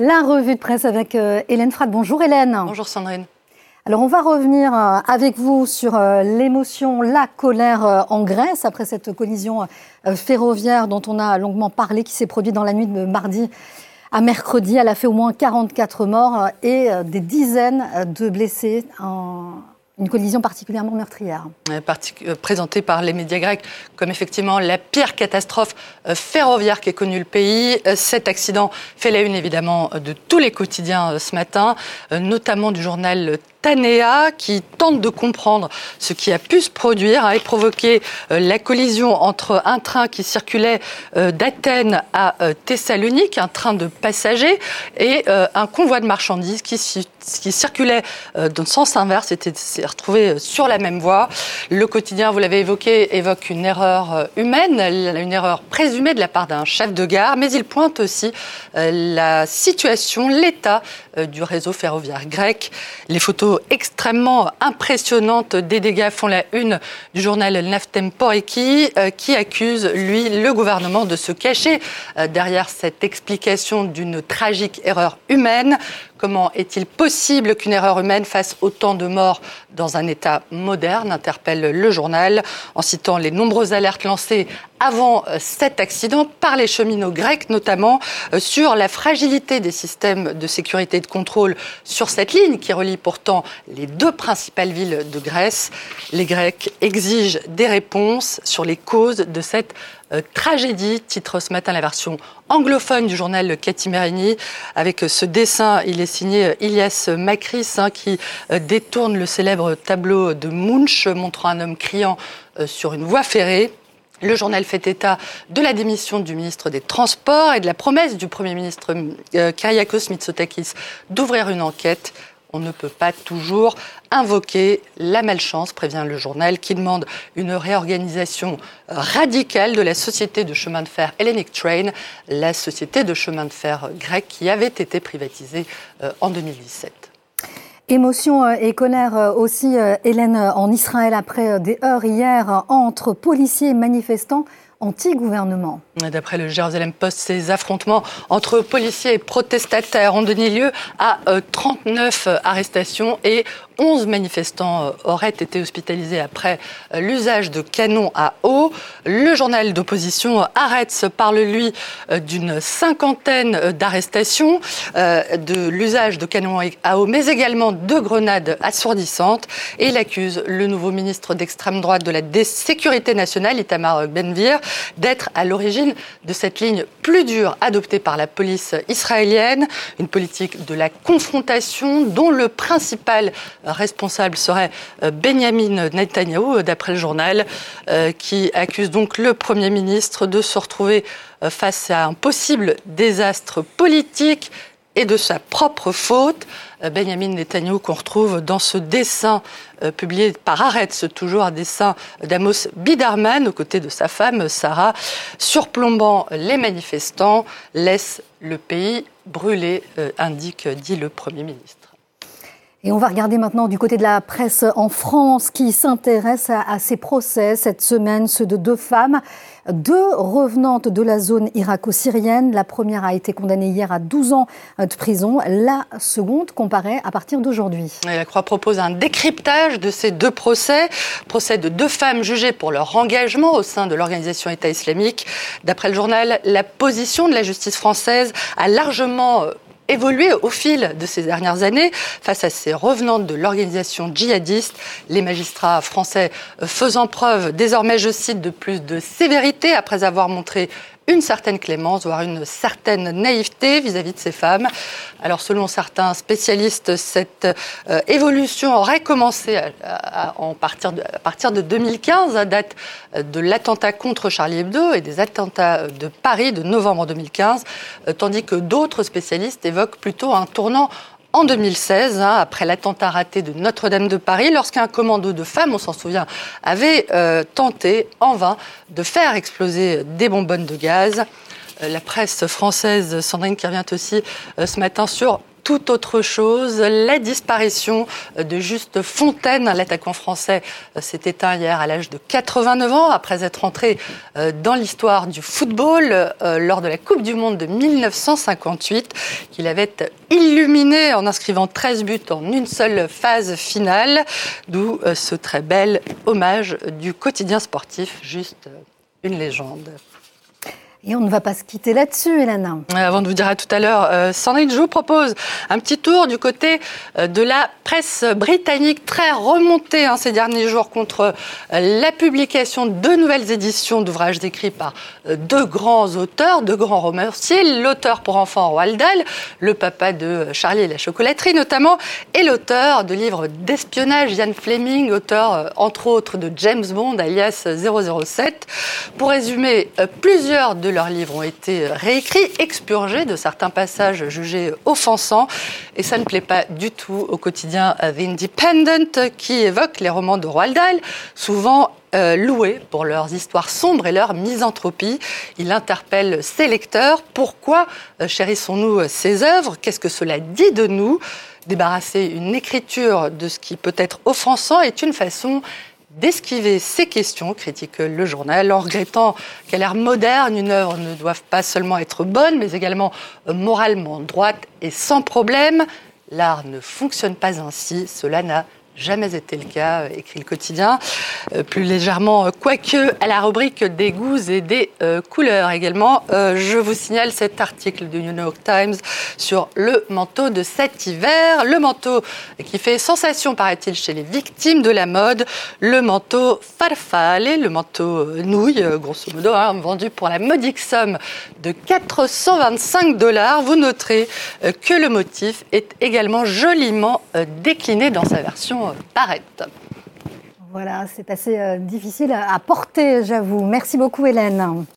La revue de presse avec euh, Hélène Frad. Bonjour Hélène. Bonjour Sandrine. Alors on va revenir euh, avec vous sur euh, l'émotion, la colère en Grèce après cette collision ferroviaire dont on a longuement parlé qui s'est produite dans la nuit de mardi à mercredi. Elle a fait au moins 44 morts et des dizaines de blessés en, une collision particulièrement meurtrière. Euh, euh, présentée par les médias grecs comme effectivement la pire catastrophe euh, ferroviaire qu'ait connue le pays. Cet accident fait la une évidemment de tous les quotidiens ce matin, notamment du journal Tanea qui tente de comprendre ce qui a pu se produire et provoquer la collision entre un train qui circulait d'Athènes à Thessalonique, un train de passagers, et un convoi de marchandises qui, circulait dans le sens inverse, était retrouvé euh, sur la même voie. Le quotidien, vous l'avez évoqué, évoque une erreur euh, humaine, une erreur présumée de la part d'un chef de gare, mais il pointe aussi euh, la situation, l'état du réseau ferroviaire grec. Les photos extrêmement impressionnantes des dégâts font la une du journal Naftemporiki, qui accuse, lui, le gouvernement de se cacher derrière cette explication d'une tragique erreur humaine. Comment est-il possible qu'une erreur humaine fasse autant de morts dans un État moderne interpelle le journal en citant les nombreuses alertes lancées avant euh, cet accident par les cheminots grecs, notamment euh, sur la fragilité des systèmes de sécurité et de contrôle sur cette ligne qui relie pourtant les deux principales villes de Grèce. Les Grecs exigent des réponses sur les causes de cette euh, tragédie, titre ce matin la version anglophone du journal Katimerini. Avec ce dessin, il est signé Ilias Makris, hein, qui détourne le célèbre tableau de Munch, montrant un homme criant sur une voie ferrée. Le journal fait état de la démission du ministre des Transports et de la promesse du Premier ministre euh, Kyriakos Mitsotakis d'ouvrir une enquête. On ne peut pas toujours invoquer la malchance, prévient le journal, qui demande une réorganisation radicale de la société de chemin de fer Hellenic Train, la société de chemin de fer grecque qui avait été privatisée euh, en 2017. Émotion euh, et colère euh, aussi, Hélène, en Israël après des heures hier entre policiers et manifestants anti-gouvernement. D'après le Jérusalem Post, ces affrontements entre policiers et protestataires ont donné lieu à 39 arrestations et 11 manifestants euh, auraient été hospitalisés après euh, l'usage de canons à eau. Le journal d'opposition Arrête parle, lui, euh, d'une cinquantaine d'arrestations, de l'usage de canons à eau, mais également de grenades assourdissantes. Et il accuse le nouveau ministre d'extrême droite de la sécurité nationale, Itamar Benvir, d'être à l'origine de cette ligne plus dure adoptée par la police israélienne, une politique de la confrontation dont le principal responsable serait euh, Benjamin Netanyahu, euh, d'après le journal, euh, qui accuse donc le Premier ministre de se retrouver face à un possible désastre politique et de sa propre faute. Benjamin Netanyahu qu'on retrouve dans ce dessin publié par Aretz, toujours un dessin d'Amos Bidarman aux côtés de sa femme Sarah, surplombant les manifestants, laisse le pays brûler, indique, dit le Premier ministre. Et on va regarder maintenant du côté de la presse en France qui s'intéresse à, ces procès cette semaine, ceux de deux femmes, deux revenantes de la zone irako-syrienne. La première a été condamnée hier à 12 ans de prison, la seconde comparaît à partir d'aujourd'hui. La Croix propose un décryptage de ces deux procès, procès de deux femmes jugées pour leur engagement au sein de l'organisation État islamique. D'après le journal, la position de la justice française a largement évolué au fil de ces dernières années face à ces revenantes de l'organisation djihadiste, les magistrats français faisant preuve désormais, je cite, de plus de sévérité après avoir montré une certaine clémence, voire une certaine naïveté vis-à-vis de ces femmes. Alors selon certains spécialistes, cette euh, évolution aurait commencé à, partir de, à partir de 2015, à date euh, de l'attentat contre Charlie Hebdo et des attentats de Paris de novembre 2015, euh, tandis que d'autres spécialistes évoquent plutôt un tournant en 2016, hein, après l'attentat raté de Notre-Dame de Paris, lorsqu'un commando de femmes, on s'en souvient, avait euh, tenté en vain de faire exploser des bonbonnes de gaz. Euh, la presse française, Sandrine, qui revient aussi euh, ce matin sur tout autre chose. La disparition de Juste Fontaine, l'attaquant français, s'est éteint hier à l'âge de 89 ans après être entré dans l'histoire du football lors de la Coupe du Monde de 1958 qu'il avait illuminé en inscrivant 13 buts en une seule phase finale, d'où ce très bel hommage du quotidien sportif, juste une légende. Et on ne va pas se quitter là-dessus, Hélène. Avant de vous dire à tout à l'heure, euh, Sandrine, je vous propose un petit tour du côté euh, de la presse britannique, très remontée hein, ces derniers jours contre euh, la publication de nouvelles éditions d'ouvrages écrits par euh, deux grands auteurs, deux grands romanciers, l'auteur pour enfants Roald Dahl, le papa de Charlie et la chocolaterie notamment, et l'auteur de livres d'espionnage Ian Fleming, auteur entre autres de James Bond alias 007. Pour résumer, plusieurs de leurs livres ont été réécrits, expurgés de certains passages jugés offensants. Et ça ne plaît pas du tout au quotidien The Independent qui évoque les romans de Roald Dahl, souvent euh, loués pour leurs histoires sombres et leur misanthropie. Il interpelle ses lecteurs. Pourquoi euh, chérissons-nous ces œuvres? Qu'est-ce que cela dit de nous? Débarrasser une écriture de ce qui peut être offensant est une façon d'esquiver ces questions, critique le journal, en regrettant qu'à l'ère moderne, une œuvre ne doive pas seulement être bonne, mais également moralement droite et sans problème. L'art ne fonctionne pas ainsi, cela n'a jamais été le cas, euh, écrit le quotidien. Euh, plus légèrement, euh, quoique, à la rubrique des goûts et des couleurs également, je vous signale cet article du New York Times sur le manteau de cet hiver. Le manteau qui fait sensation, paraît-il, chez les victimes de la mode. Le manteau farfalle, le manteau nouille, grosso modo, hein, vendu pour la modique somme de 425 dollars. Vous noterez que le motif est également joliment décliné dans sa version Barrette. Voilà, c'est assez euh, difficile à porter, j'avoue. Merci beaucoup, Hélène.